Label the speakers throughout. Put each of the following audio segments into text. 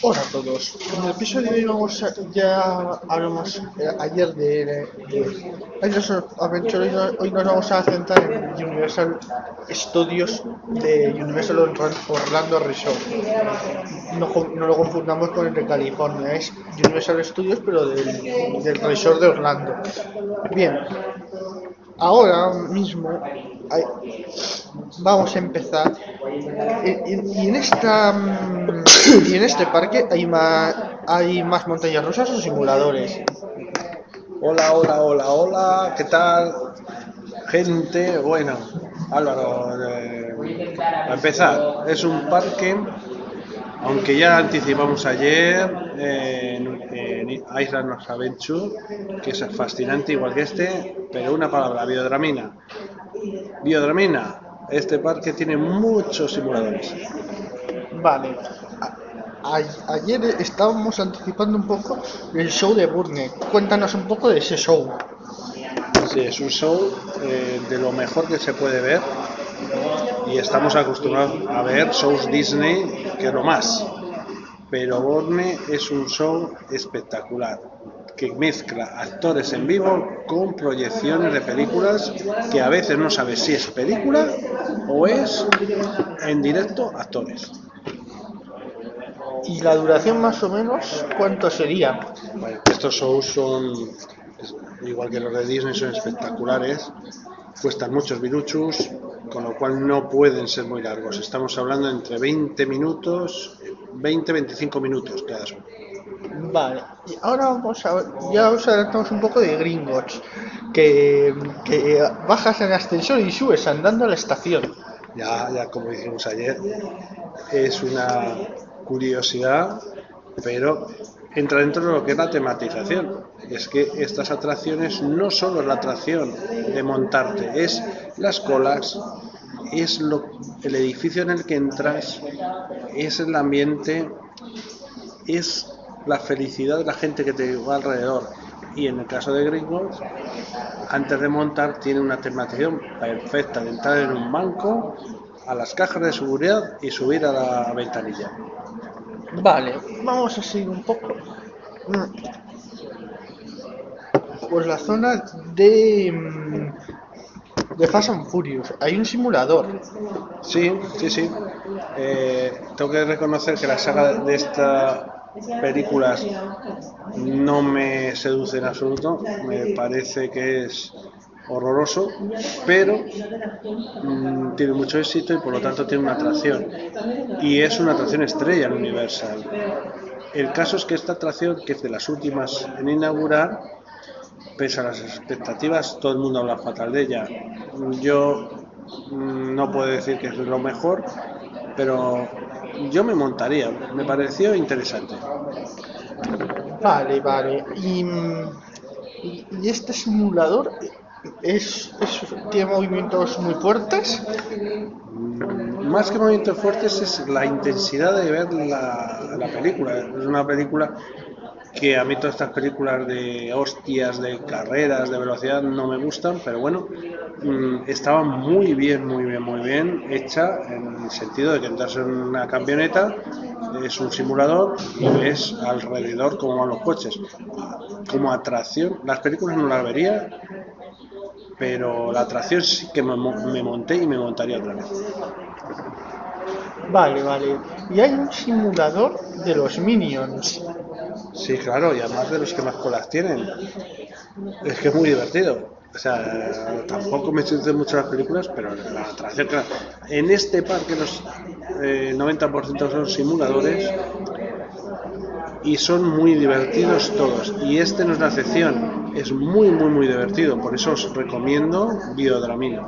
Speaker 1: Hola a todos. En el episodio de hoy vamos a, ya hablamos eh, ayer de, de Adventure. Hoy, no- hoy nos vamos a centrar en Universal Studios de Universal Orla- Orlando Resort. No, no lo confundamos con el de California, es Universal Studios pero del, del Resort de Orlando. Bien, ahora mismo vamos a empezar. Y, y- en esta mm, y en este parque hay más hay más montañas rusas o simuladores.
Speaker 2: Hola, hola, hola, hola, ¿qué tal? Gente, bueno, Álvaro, eh, a empezar, es un parque, aunque ya anticipamos ayer eh, en, en Island of que es fascinante igual que este, pero una palabra, biodramina. Biodramina, este parque tiene muchos simuladores.
Speaker 1: Vale. A- ayer estábamos anticipando un poco el show de Burne. Cuéntanos un poco de ese show.
Speaker 2: Sí, es un show eh, de lo mejor que se puede ver y estamos acostumbrados a ver shows Disney, que es lo más. Pero Borne es un show espectacular que mezcla actores en vivo con proyecciones de películas que a veces no sabes si es película o es en directo actores.
Speaker 1: Y la duración más o menos, ¿cuánto sería?
Speaker 2: Bueno, estos shows son, igual que los de Disney, son espectaculares, cuestan muchos viruchus, con lo cual no pueden ser muy largos. Estamos hablando entre 20 minutos, 20-25 minutos cada show.
Speaker 1: Vale, y ahora vamos a ya os un poco de Gringotts, que, que bajas en ascensor y subes andando a la estación.
Speaker 2: Ya, ya como dijimos ayer, es una curiosidad, pero entra dentro de lo que es la tematización. Es que estas atracciones no solo es la atracción de montarte, es las colas, es lo, el edificio en el que entras, es el ambiente, es la felicidad de la gente que te va alrededor. Y en el caso de Gringotts, antes de montar tiene una tematización perfecta de entrar en un banco, a las cajas de seguridad y subir a la ventanilla.
Speaker 1: Vale, vamos a seguir un poco. Pues la zona de mm, de Fast and Furious. Hay un simulador.
Speaker 2: Sí, sí, sí. Eh, tengo que reconocer que la saga de estas películas no me seduce en absoluto. Me parece que es horroroso, pero mm, tiene mucho éxito y por lo tanto tiene una atracción. Y es una atracción estrella en Universal. El caso es que esta atracción, que es de las últimas en inaugurar, pese a las expectativas, todo el mundo habla fatal de ella. Yo mm, no puedo decir que es lo mejor, pero yo me montaría, me pareció interesante.
Speaker 1: Vale, vale. Y, mm, y, y este simulador es, es- tiene movimientos muy fuertes.
Speaker 2: Más que movimientos fuertes es la intensidad de ver la, la película. Es una película que a mí todas estas películas de hostias, de carreras, de velocidad no me gustan, pero bueno, mm, estaba muy bien, muy bien, muy bien hecha en el sentido de que entras en una camioneta, es un simulador y ves alrededor cómo van los coches. Como atracción, las películas no las vería, pero la atracción sí que me, mo- me monté y me montaría otra vez.
Speaker 1: Vale, vale. Y hay un simulador de los Minions.
Speaker 2: Sí, claro, y además de los que más colas tienen. Es que es muy divertido. O sea, tampoco me seducen mucho las películas, pero la atracción que... En este parque los eh, 90% son simuladores y son muy divertidos todos. Y este no es la excepción. Es muy, muy, muy divertido. Por eso os recomiendo Biodramina.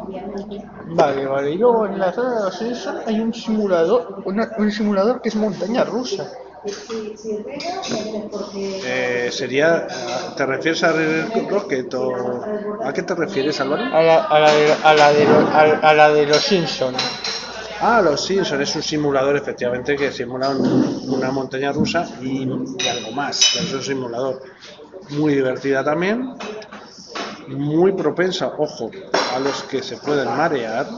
Speaker 1: Vale, vale. Y luego en la zona de los hay un simulador, un simulador que es montaña rusa.
Speaker 2: Eh, sería... ¿Te refieres a Red Rocket o... ¿A qué te refieres, Álvaro?
Speaker 1: A la, a la, de, a la, de, lo- a, a la de los Simpsons.
Speaker 2: Ah, los Simpsons es un simulador efectivamente que simula un- una montaña rusa y, y algo más, es un simulador muy divertida también, muy propensa, ojo, a los que se pueden marear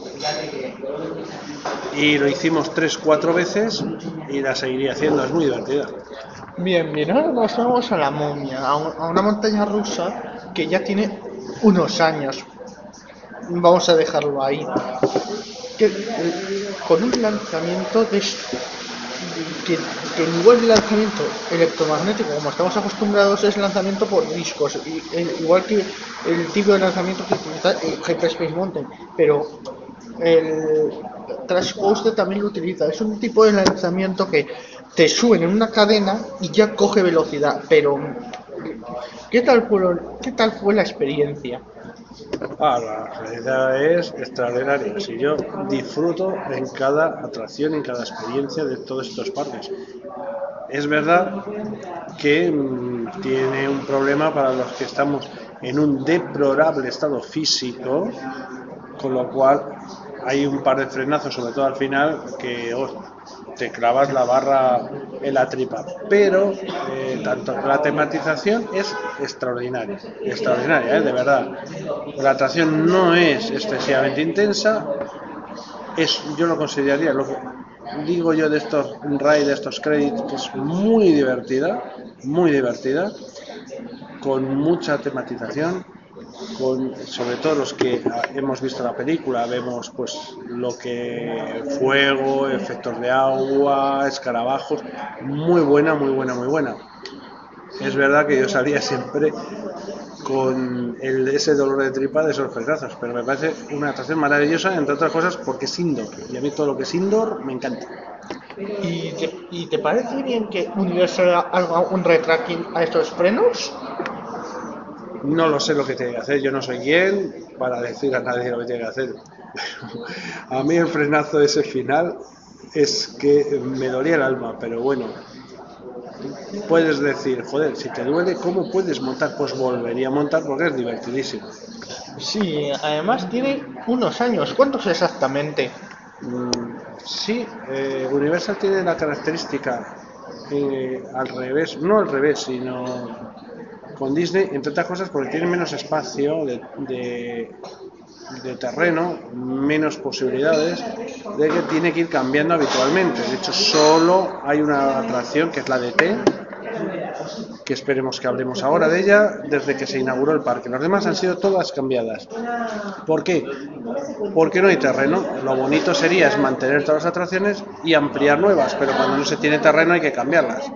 Speaker 2: y lo hicimos tres, cuatro veces y la seguiría haciendo, es muy divertida.
Speaker 1: Bien, bien, ahora nos vamos a la momia, a, un- a una montaña rusa que ya tiene unos años. Vamos a dejarlo ahí. Con un lanzamiento de, que, que igual de lanzamiento electromagnético como estamos acostumbrados es lanzamiento por discos, eh, igual que el tipo de lanzamiento que utiliza el Hyperspace Mountain, pero el Crash Coaster también lo utiliza. Es un tipo de lanzamiento que te suben en una cadena y ya coge velocidad. Pero, ¿qué tal fue, qué tal fue la experiencia?
Speaker 2: Ah, la realidad es extraordinaria. Si yo disfruto en cada atracción, en cada experiencia de todos estos parques. Es verdad que mm, tiene un problema para los que estamos en un deplorable estado físico, con lo cual hay un par de frenazos, sobre todo al final, que oh, te clavas la barra en la tripa. Pero eh, tanto la tematización es extraordinaria, extraordinaria, ¿eh? de verdad. La atracción no es excesivamente intensa, es, yo lo consideraría, lo digo yo de estos raids, de estos créditos, que es muy divertida, muy divertida, con mucha tematización, con sobre todo los que ah, hemos visto la película, vemos pues lo que fuego, efectos de agua, escarabajos, muy buena, muy buena, muy buena. Es verdad que yo salía siempre con el, ese dolor de tripa de esos fregazos, pero me parece una atracción maravillosa, entre otras cosas, porque es indoor. Y a mí todo lo que es indoor me encanta.
Speaker 1: ¿Y te, y te parece bien que Universal haga un retracking a estos frenos?
Speaker 2: No lo sé lo que tiene que hacer, yo no soy quien para decir a nadie lo que tiene que hacer. a mí el frenazo ese final es que me dolía el alma, pero bueno, puedes decir, joder, si te duele, ¿cómo puedes montar? Pues volvería a montar porque es divertidísimo.
Speaker 1: Sí, además tiene unos años. ¿Cuántos exactamente?
Speaker 2: Mm, sí, eh, Universal tiene la característica eh, al revés, no al revés, sino con Disney, entre otras cosas, porque tiene menos espacio de, de, de terreno, menos posibilidades, de que tiene que ir cambiando habitualmente. De hecho, solo hay una atracción que es la de T, que esperemos que hablemos ahora de ella desde que se inauguró el parque. Los demás han sido todas cambiadas. ¿Por qué? Porque no hay terreno. Lo bonito sería es mantener todas las atracciones y ampliar nuevas, pero cuando no se tiene terreno hay que cambiarlas.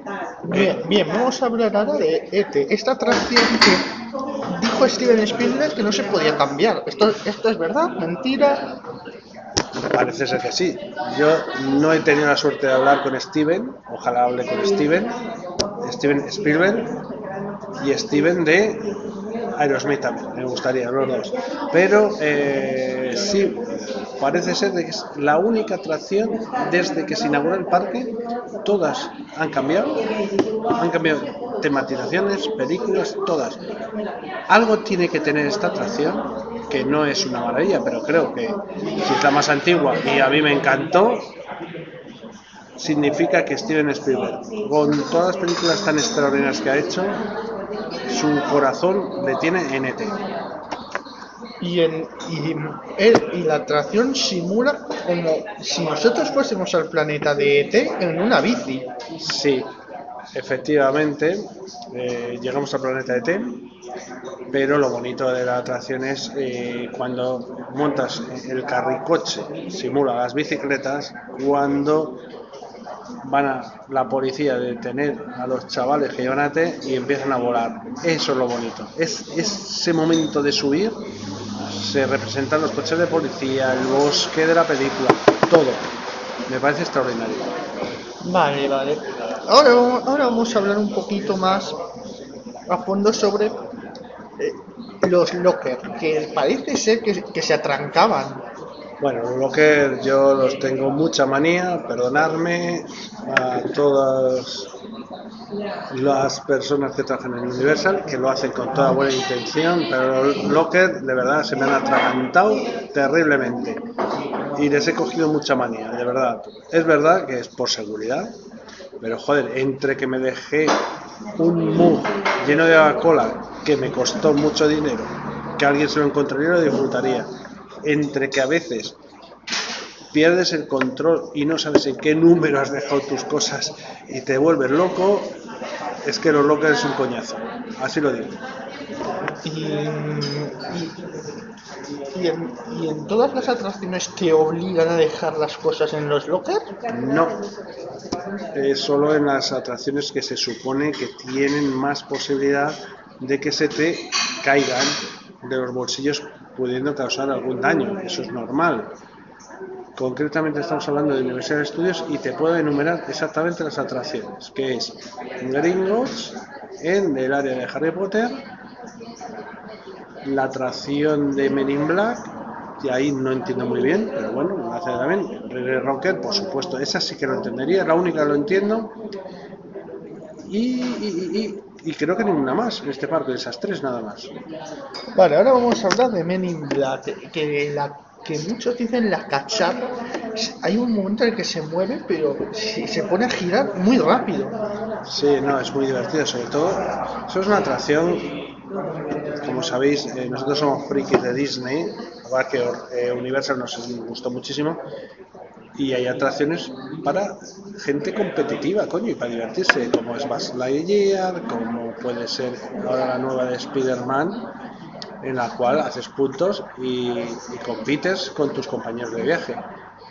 Speaker 1: Bien, bien, vamos a hablar ahora de ET, esta atracción que dijo Steven Spielberg que no se podía cambiar. ¿Esto, esto es verdad? ¿Mentira?
Speaker 2: Parece ser que sí. Yo no he tenido la suerte de hablar con Steven, ojalá hable con Steven, Steven Spielberg y Steven de Aerosmith también, me gustaría los dos. Pero eh, sí, parece ser que es la única atracción desde que se inauguró el parque, todas han cambiado, han cambiado tematizaciones, películas, todas. Algo tiene que tener esta atracción que no es una maravilla, pero creo que si es la más antigua y a mí me encantó, significa que Steven Spielberg, con todas las películas tan extraordinarias que ha hecho, su corazón le tiene en E ET.
Speaker 1: Y, en, y, él- y la atracción simula como si nosotros fuésemos al planeta de ET en una bici.
Speaker 2: Sí, efectivamente, eh, llegamos al planeta ET, pero lo bonito de la atracción es eh, cuando montas el carricoche, simula las bicicletas, cuando van a la policía a detener a los chavales que llevan a ET y empiezan a volar. Eso es lo bonito. Es ese momento de subir, se representan los coches de policía, el bosque de la película, todo. Me parece extraordinario.
Speaker 1: Vale, vale. Ahora, ahora vamos a hablar un poquito más a fondo sobre eh, los lockers, que parece ser que, que se atrancaban.
Speaker 2: Bueno, los yo los tengo mucha manía, perdonadme a todas las personas que trabajan en Universal, que lo hacen con toda buena intención, pero los lockers de verdad se me han atragantado terriblemente y les he cogido mucha manía, de verdad. Es verdad que es por seguridad, pero joder, entre que me dejé un mug lleno de cola que me costó mucho dinero, que alguien se lo encontraría y lo disfrutaría, entre que a veces pierdes el control y no sabes en qué número has dejado tus cosas y te vuelves loco, es que los lockers es un coñazo. Así lo digo.
Speaker 1: Y, y, en, y en todas las atracciones te obligan a dejar las cosas en los lockers.
Speaker 2: No. Es solo en las atracciones que se supone que tienen más posibilidad de que se te caigan de los bolsillos pudiendo causar algún daño. Eso es normal. Concretamente estamos hablando de Universal Studios y te puedo enumerar exactamente las atracciones, que es Gringos en el área de Harry Potter, la atracción de Men in Black, y ahí no entiendo muy bien, pero bueno, me hace también. Reggae Rocker, por supuesto, esa sí que lo entendería, la única que lo entiendo. Y- y creo que ninguna más en este parque, esas tres nada más.
Speaker 1: Vale, ahora vamos a hablar de Men in Black, que la que muchos dicen la cachapa. Hay un momento en el que se mueve, pero se, se pone a girar muy rápido.
Speaker 2: Sí, no, es muy divertido, sobre todo. Eso es una atracción, como sabéis, eh, nosotros somos frikis de Disney, igual que eh, Universal nos gustó muchísimo, y hay atracciones para gente competitiva, coño, y para divertirse, como es Buzz Lightyear, como puede ser ahora la nueva de Spider-Man, en la cual haces puntos y, compites con tus compañeros de viaje.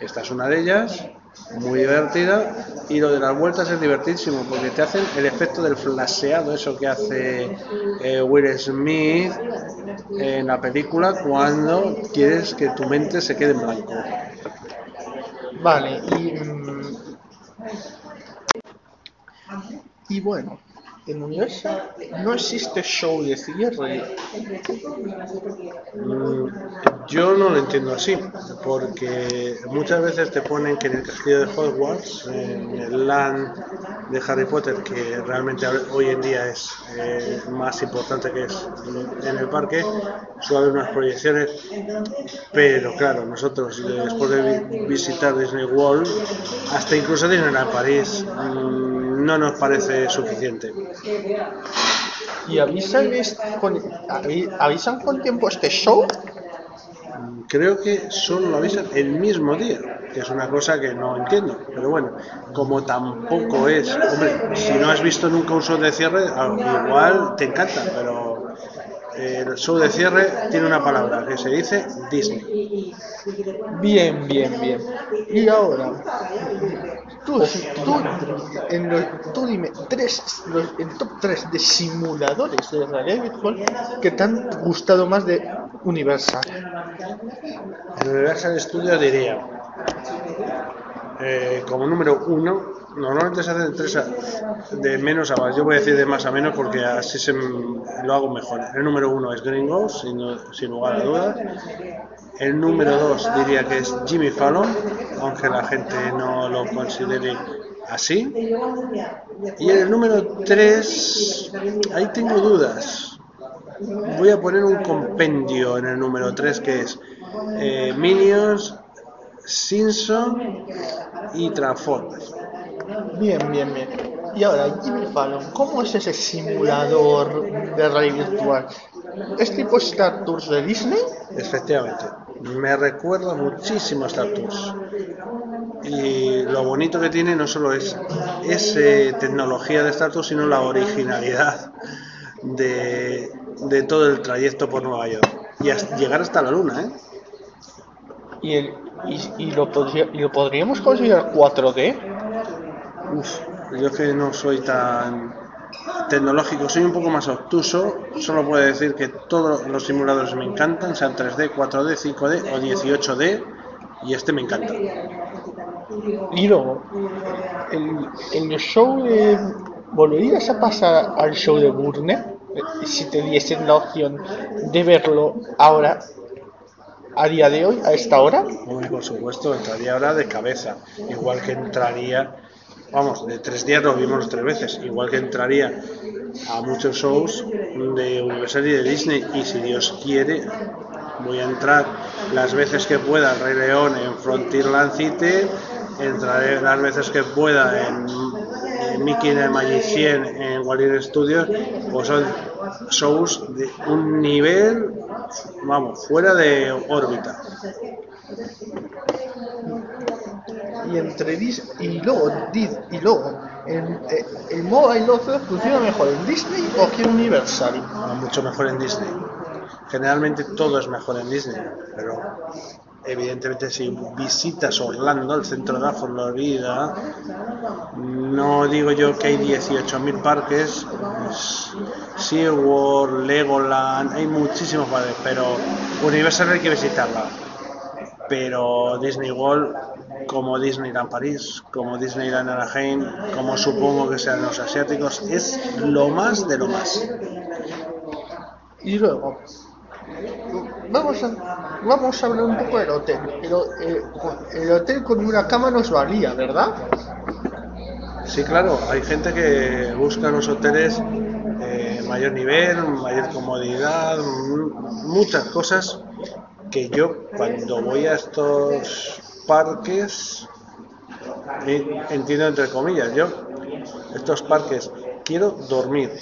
Speaker 2: Esta es una de ellas, muy divertida, y lo de las vueltas es divertísimo, porque te hacen el efecto del flasheado, eso que hace eh, Will Smith en la película cuando quieres que tu mente se quede en blanco.
Speaker 1: Vale, y. mm, Y bueno, en Universal no existe show de cierre.
Speaker 2: Mm, Yo no lo entiendo así, porque muchas veces te ponen que en el castillo de Hogwarts, en el land de Harry Potter, que realmente hoy en día es eh, más importante que es en el parque, suele haber unas proyecciones, pero claro, nosotros eh, después de vi- visitar Disney World, hasta incluso Disneyland París, mm, no nos parece suficiente.
Speaker 1: ¿Y avisan, con, avi- avisan con tiempo este show?
Speaker 2: Creo que solo lo avisan el mismo día, que es una cosa que no entiendo. Pero bueno, como tampoco es, hombre, si no has visto nunca un show de cierre, a- igual te encanta, pero el show de cierre tiene una palabra que se dice Disney.
Speaker 1: Bien, bien, bien. Y ahora, tú, tú, en los- tú dime tres, los, el top 3 de simuladores de realidad virtual que te han gustado más de Universal.
Speaker 2: Universal Studios diría, eh, como número uno, normalmente se hacen tres a- de menos a más. Yo voy a decir de más a menos porque así se lo hago mejor. El número uno es Gringos, sin, sin lugar a dudas. El número dos diría que es Jimmy Fallon, aunque la gente no lo considere así. Y el número tres, ahí tengo dudas. Voy a poner un compendio en el número 3 que es eh, Minions, Simpson y Transformers.
Speaker 1: Bien, bien, bien. Y ahora, Jimmy Fallon, ¿cómo es ese simulador de realidad virtual? ¿Es tipo Star Tours de Disney?
Speaker 2: Efectivamente, me recuerda muchísimo a Star Tours. Y lo bonito que tiene no solo es esa tecnología de Star Tours, sino la originalidad de, de todo el trayecto por Nueva York. Y hasta- llegar hasta la luna, ¿eh?
Speaker 1: ¿Y, el, y, y lo, podría- y lo podríamos considerar 4D?
Speaker 2: Uf, yo que no soy tan tecnológico, soy un poco más obtuso. Solo puedo decir que todos los simuladores me encantan, sean 3D, 4D, 5D o 18D, y este me encanta.
Speaker 1: Y luego, el, el show de... ¿Volverías a pasar al show de Burner? Eh, Si te diesen la opción de verlo ahora, a día de hoy, a esta hora.
Speaker 2: Hombre, por supuesto, entraría ahora de cabeza, igual que entraría, vamos, de tres días lo vimos tres veces, igual que entraría a muchos shows de Universal y de Disney, y si Dios quiere, voy a entrar las veces que pueda Rey León en Frontierland City, entraré las veces que pueda en, en Mickey and the Magician en Walt Disney Studios, pues son shows de un nivel, vamos, fuera de órbita.
Speaker 1: Y entre Dis y luego Dis y luego el, eh, el Mobile Offer funciona mejor en Disney o que Universal.
Speaker 2: Mucho mejor en Disney. Generalmente todo es mejor en Disney, pero evidentemente si visitas Orlando, el centro de la Florida, no digo yo que hay 18.000 parques, pues, SeaWorld, Legoland, hay muchísimos parques, pero Universal hay que visitarla. Pero Disney World, como Disneyland París, como Disneyland Anaheim, como supongo que sean los asiáticos, es lo más de lo más.
Speaker 1: Y luego, vamos a, vamos a hablar un poco del hotel. El, eh, el hotel con una cama nos valía, ¿verdad?
Speaker 2: Sí, claro, hay gente que busca los hoteles eh, mayor nivel, mayor comodidad, muchas cosas que yo cuando voy a estos parques entiendo entre comillas, yo estos parques quiero dormir.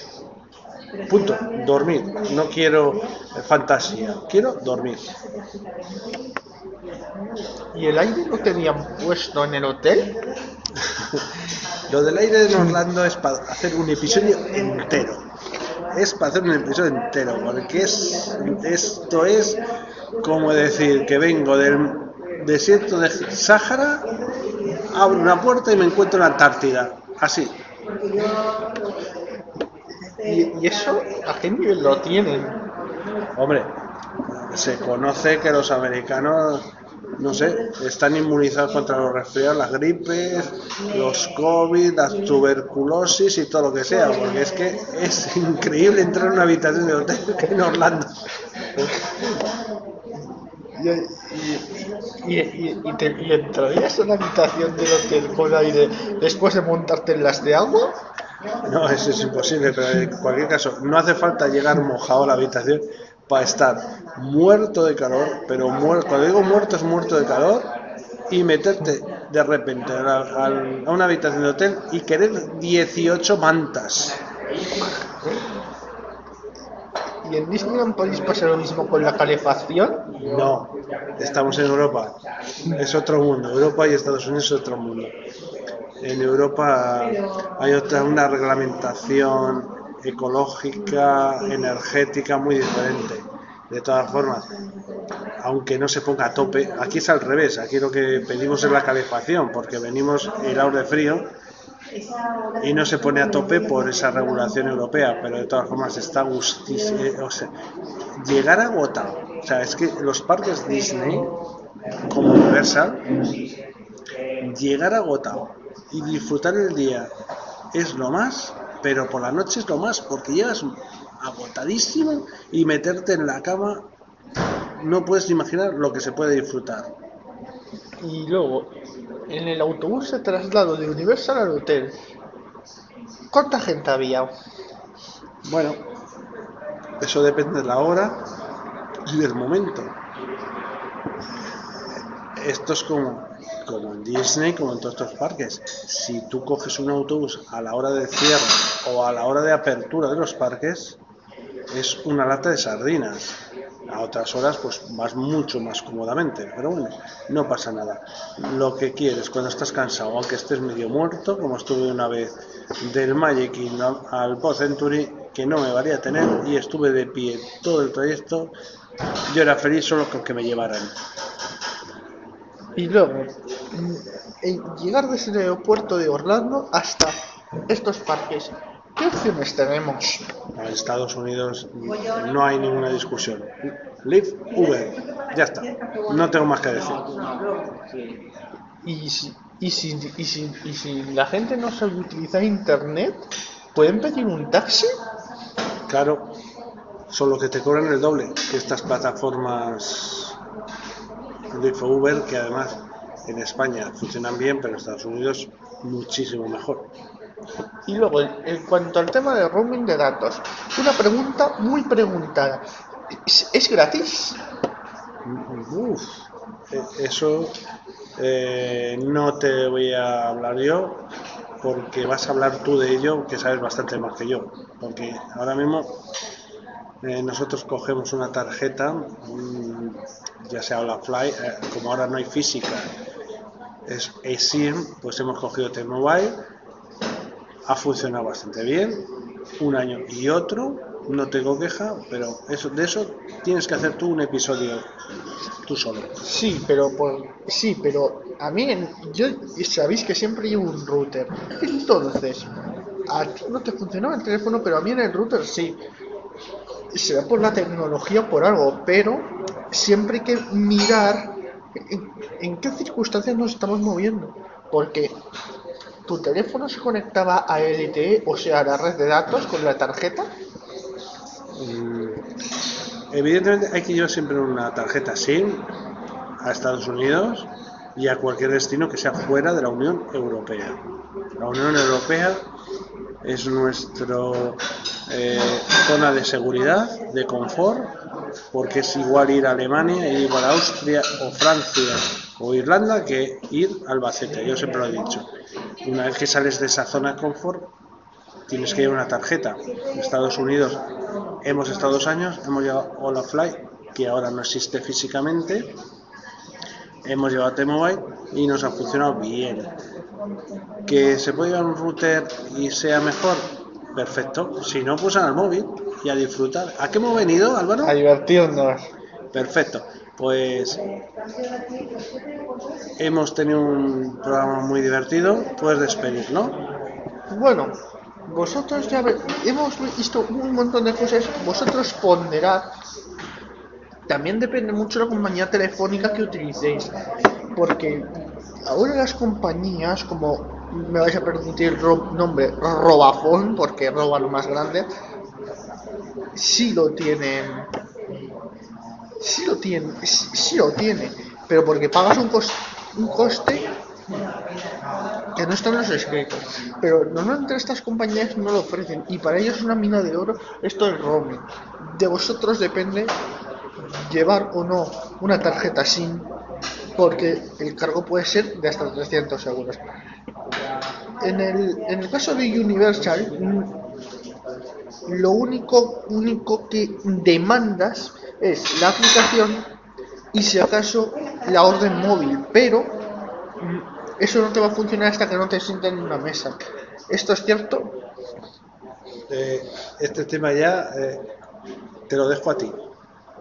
Speaker 2: Punto, dormir. No quiero eh, fantasía, quiero dormir.
Speaker 1: ¿Y el aire lo tenían puesto en el hotel?
Speaker 2: Lo del aire en Orlando es para hacer un episodio entero. Es para hacer un episodio entero, porque es, esto es como decir que vengo del desierto de Sáhara, abro una puerta y me encuentro en la Antártida. Así.
Speaker 1: ¿Y, y eso a qué nivel lo tienen?
Speaker 2: Hombre, se conoce que los americanos, no sé, están inmunizados contra los resfriados, las gripes, los COVID, la tuberculosis y todo lo que sea, porque es que es increíble entrar en una habitación de hotel en Orlando.
Speaker 1: ¿Y, y, y, y, te, entrarías en la habitación del hotel con aire después de montarte en las de agua?
Speaker 2: No, eso es imposible, pero en cualquier caso, no hace falta llegar mojado a la habitación para estar muerto de calor, pero muerto, cuando digo muerto es muerto de calor, y meterte de repente a, al- a una habitación de hotel y querer 18 mantas.
Speaker 1: ¿Y en Disneyland pasa lo mismo con la calefacción?
Speaker 2: No, estamos en Europa, es otro mundo, Europa y Estados Unidos es otro mundo. En Europa hay otra, una reglamentación ecológica, energética muy diferente. De todas formas, aunque no se ponga a tope, aquí es al revés, aquí lo que pedimos es la calefacción, porque venimos helados de frío y no se pone a tope por esa regulación europea, pero de todas formas está gustísimo. O sea, llegar agotado. O sea, es que los parques Disney, como Universal, llegar agotado y disfrutar el día es lo más, pero por la noche es lo más, porque llegas agotadísimo y meterte en la cama, no puedes imaginar lo que se puede disfrutar.
Speaker 1: Y luego, en el autobús de traslado de Universal al hotel, ¿cuánta gente había?
Speaker 2: Bueno, eso depende de la hora y del momento. Esto es como, como en Disney, como en todos estos parques. Si tú coges un autobús a la hora de cierre o a la hora de apertura de los parques, es una lata de sardinas. A otras horas, pues vas mucho más cómodamente, pero bueno, no pasa nada. Lo que quieres cuando estás cansado, aunque estés medio muerto, como estuve una vez del Magic Kingdom al Post Century, que no me valía tener y estuve de pie todo el trayecto, yo era feliz solo con que me llevaran.
Speaker 1: Y luego, en llegar desde el aeropuerto de Orlando hasta estos parques, ¿qué opciones tenemos?
Speaker 2: En Estados Unidos no hay ninguna discusión. Lyft, Uber, ya está. No tengo más que decir.
Speaker 1: Y si, y si, y si, y si la gente no sabe utilizar internet, ¿pueden pedir un taxi?
Speaker 2: Claro, solo que te cobran el doble que estas plataformas o Uber, que además en España funcionan bien, pero en Estados Unidos muchísimo mejor.
Speaker 1: Y luego, en, cuanto al tema de roaming de datos, una pregunta muy preguntada. ¿Es, gratis?
Speaker 2: E- eso eh, no te voy a hablar yo porque vas a hablar tú de ello que sabes bastante más que yo porque ahora mismo eh, nosotros cogemos una tarjeta ya sea la Fly eh, como ahora no hay física es eSIM, pues hemos cogido T-Mobile, ha funcionado bastante bien, un año y otro, no tengo queja, pero eso, de eso tienes que hacer tú un episodio tú solo.
Speaker 1: Sí, pero por, sí, pero a mí yo sabéis que siempre llevo un router. Entonces, a ti no te funcionaba el teléfono, pero a mí en el router sí. Será por la tecnología o por algo, pero siempre hay que mirar en qué circunstancias nos estamos moviendo. Porque tu teléfono se conectaba a LTE, o sea, a la red de datos con la tarjeta.
Speaker 2: Mm, Evidentemente hay que llevar siempre una tarjeta SIM a Estados Unidos y a cualquier destino que sea fuera de la Unión Europea. La Unión Europea es nuestra zona de seguridad, de confort, porque es igual ir a Alemania, ir a Austria o Francia o Irlanda que ir a Albacete. Yo siempre lo he dicho. Una vez que sales de esa zona de confort, tienes que llevar una tarjeta. Estados Unidos hemos estado dos años, hemos llevado Olafly, que ahora no existe físicamente. Hemos llevado T-Mobile y nos ha funcionado bien. Que se puede llevar un router y sea mejor, perfecto. Si no, pues al móvil y a disfrutar. ¿A qué hemos venido, Álvaro?
Speaker 1: A divertirnos.
Speaker 2: Perfecto. Pues hemos tenido un programa muy divertido. Puedes despedir, ¿no?
Speaker 1: Bueno, vosotros ya ve- hemos visto un montón de cosas, vosotros ponderad. También depende mucho de la compañía telefónica que utilicéis, porque ahora las compañías, como me vais a permitir ro- nombre Robafone, porque roba lo más grande, sí lo tienen, sí lo tienen, sí, lo tiene, pero porque pagas un, un coste que no están los escritos. Pero normalmente estas compañías no lo ofrecen y para ellos es una mina de oro esto del roaming. De vosotros depende llevar o no una tarjeta SIM porque el cargo puede ser de hasta 300 euros. En el, en el caso de Universal, lo único, único que demandas es la aplicación y si acaso la orden móvil, pero mm, eso no te va a funcionar hasta que no te sienten en una mesa. ¿Esto es cierto?
Speaker 2: Eh, este tema ya eh, te lo dejo a ti,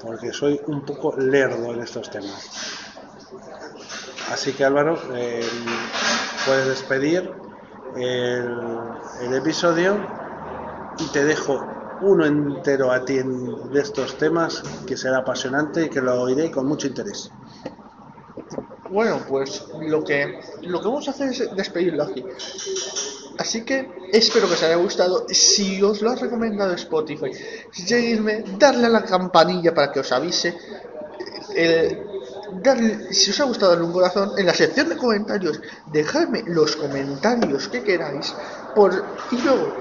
Speaker 2: porque soy un poco lerdo en estos temas. Así que Álvaro, eh, puedes despedir el, episodio y te dejo uno entero a ti de estos temas que será apasionante y que lo oiré con mucho interés.
Speaker 1: Bueno, pues lo que, lo que vamos a hacer es despedirlo aquí. Así que espero que os haya gustado. Si os lo ha recomendado Spotify, seguidme, darle a la campanilla para que os avise. Darle- si os ha gustado, darle un corazón. En la sección de comentarios, dejadme los comentarios que queráis. Por, y luego,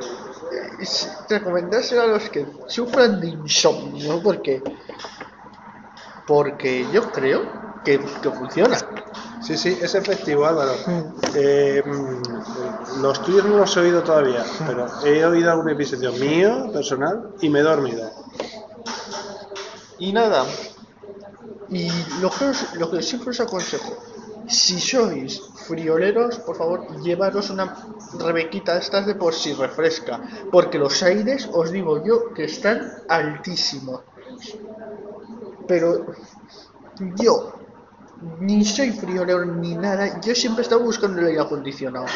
Speaker 1: eh, recomendárselo a los que sufran de insomnio, porque, porque yo creo que, que funciona.
Speaker 2: Sí, sí, es efectivo, Álvaro. Eh, mm, los tuyos no los he oído todavía, pero he oído algún episodio mío, personal, y me he dormido.
Speaker 1: Y nada, y lo que, lo siempre os aconsejo, si sois frioleros, por favor, llevaros una rebequita estas de por si refresca, porque los aires, os digo yo, que están altísimos. Pero yo ni soy friolero ni nada, yo siempre estaba buscando el aire acondicionado.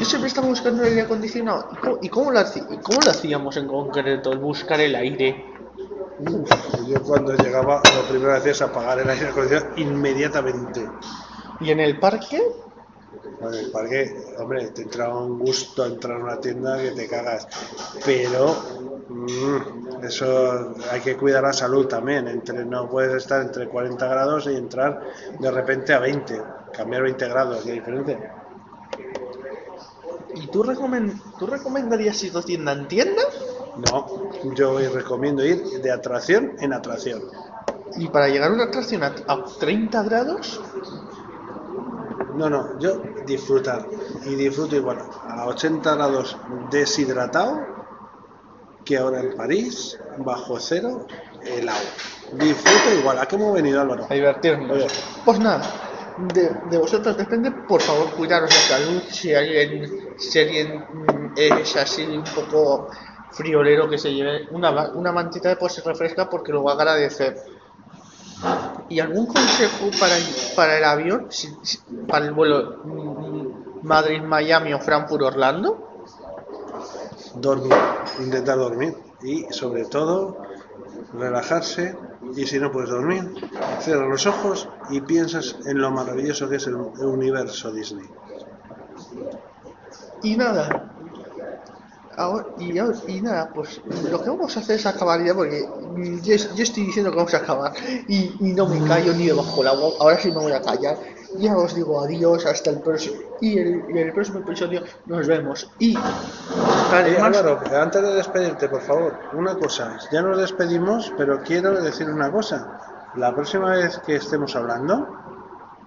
Speaker 1: Yo siempre estaba buscando el aire acondicionado. ¿Y cómo, y cómo lo, cómo lo hacíamos en concreto, el buscar el aire?
Speaker 2: Yo cuando llegaba, lo primero que hacía es apagar el aire acondicionado inmediatamente.
Speaker 1: ¿Y en el parque?
Speaker 2: Bueno, el parque, hombre, te entra un gusto entrar a una tienda que te cagas. Pero mm, eso hay que cuidar la salud también. Entre, no puedes estar entre 40 grados y entrar de repente a 20. Cambiar 20 grados, qué diferente.
Speaker 1: ¿Y tú recomendarías ir de tienda en tienda?
Speaker 2: No, yo recomiendo ir de atracción en atracción.
Speaker 1: Y para llegar a una atracción a, a 30 grados,
Speaker 2: No, no, yo disfrutar. Y disfruto igual a 80 grados deshidratado que ahora en París, bajo cero, helado. Disfruto igual. ¿A qué hemos venido, Álvaro?
Speaker 1: a divertirnos.
Speaker 2: Oye.
Speaker 1: Pues nada, de, de vosotros depende, por favor, cuidaros de la salud. Si alguien, si alguien mm, es así un poco friolero, que se lleve una, una mantita de pues se refresca porque lo va a agradecer. ¿Y algún consejo para el, para el avión? Si- si- para el vuelo mm, Madrid-Miami o Frankfurt-Orlando?
Speaker 2: Dormir, intentar dormir y sobre todo relajarse y si no puedes dormir, cierra los ojos y piensas en lo maravilloso que es el universo Disney.
Speaker 1: Y nada. Ahora- y, ahora- y nada, pues lo que vamos a hacer es acabar ya porque yo, yo estoy diciendo que vamos a acabar y, y no me callo ni debajo el agua. Ahora sí me voy a callar. Ya os digo adiós hasta el próximo. Y el, y el próximo episodio nos vemos. Y además,
Speaker 2: Álvaro, antes de despedirte, por favor, una cosa. Ya nos despedimos, pero quiero decir una cosa. La próxima vez que estemos hablando,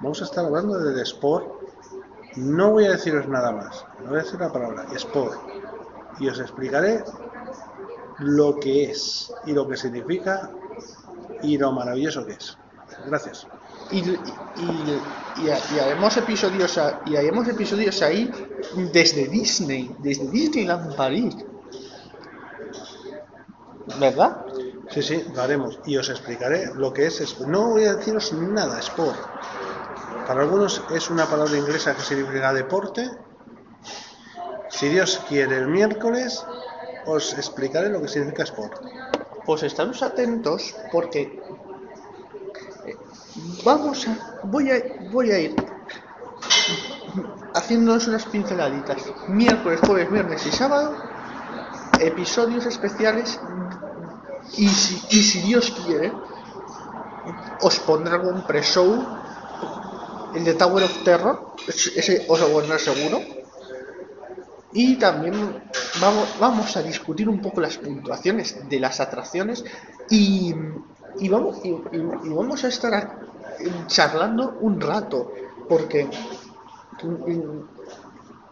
Speaker 2: vamos a estar hablando de Sport. No voy a deciros nada más. No voy a decir la palabra Sport. Y os explicaré lo que es y lo que significa y lo maravilloso que es. Gracias.
Speaker 1: y, y, y, y- y haremos episodios a- y haremos episodios ahí desde Disney, desde Disneyland París. ¿Verdad?
Speaker 2: Sí, sí, lo haremos. Y os explicaré lo que es Sport. No voy a deciros nada, Sport. Para algunos es una palabra inglesa que significa deporte. Si Dios quiere, el miércoles os explicaré lo que significa Sport.
Speaker 1: Pues estaros atentos porque eh, vamos a voy a voy a ir haciéndonos unas pinceladitas miércoles, jueves, viernes y sábado episodios especiales y si, y si Dios quiere os pondré algún pre-show el de Tower of Terror ese os lo pondré seguro y también vamos, vamos a discutir un poco las puntuaciones de las atracciones y, y vamos, y, vamos a estar a- charlando un rato, porque mm,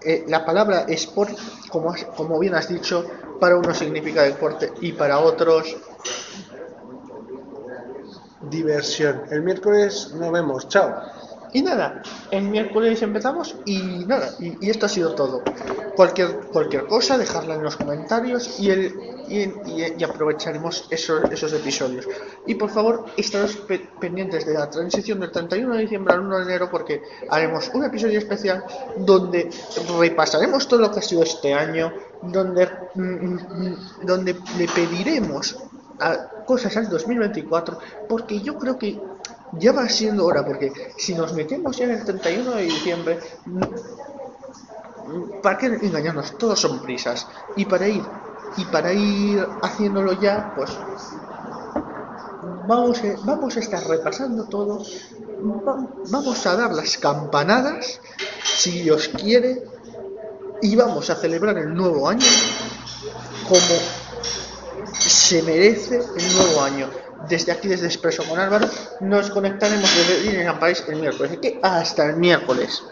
Speaker 1: eh, la palabra sport, como, como bien has dicho, para unos significa deporte y para otros
Speaker 2: Diversión. El miércoles nos vemos. Chao.
Speaker 1: Y nada, el miércoles empezamos y nada, y, esto ha sido todo. Cualquier, cualquier cosa, dejarla en los comentarios y, el, y, y- y aprovecharemos esos, esos episodios. Y por favor, estaros pe- pendientes de la transición del 31 de diciembre al 1 de enero porque haremos un episodio especial donde repasaremos todo lo que ha sido este año, donde, mm, mm, donde le pediremos a cosas al 2024 porque yo creo que ya va siendo hora porque si nos metemos ya en el 31 de diciembre mm, para qué engañarnos todos son prisas y para ir y para ir haciéndolo ya pues vamos a, vamos a estar repasando todo va- vamos a dar las campanadas si Dios quiere y vamos a celebrar el nuevo año como se merece el nuevo año. Desde aquí, desde Expreso con Álvaro, nos conectaremos desde Disneyland París el miércoles. Así que hasta el miércoles.